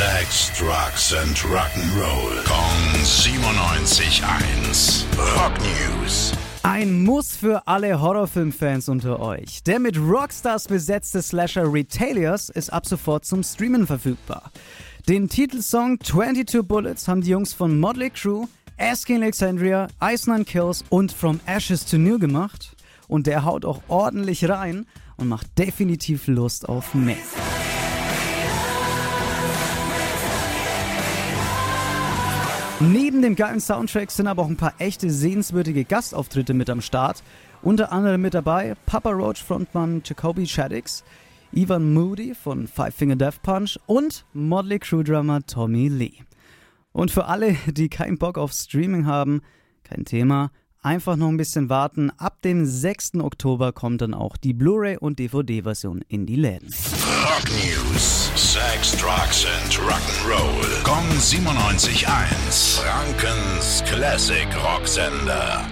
Sex, Drugs and Rock'n'Roll. Kong 97.1. Rock News. Ein Muss für alle Horrorfilmfans unter euch. Der mit Rockstars besetzte Slasher Retailiers ist ab sofort zum Streamen verfügbar. Den Titelsong 22 Bullets haben die Jungs von Motley Crue, Asking Alexandria, Ice Nine Kills und From Ashes to New gemacht. Und der haut auch ordentlich rein und macht definitiv Lust auf mehr. Neben dem geilen Soundtrack sind aber auch ein paar echte sehenswürdige Gastauftritte mit am Start. Unter anderem mit dabei Papa Roach Frontmann Jacoby Shaddix, Ivan Moody von Five Finger Death Punch und Motley Crue Drummer Tommy Lee. Und für alle, die keinen Bock auf Streaming haben, kein Thema, einfach noch ein bisschen warten. Ab dem 6. Oktober kommt dann auch die Blu-ray und DVD-Version in die Läden. Rock News. Sex, Drugs and Rock'n'Roll. Kong 97.1. Frankens Classic Rocksender.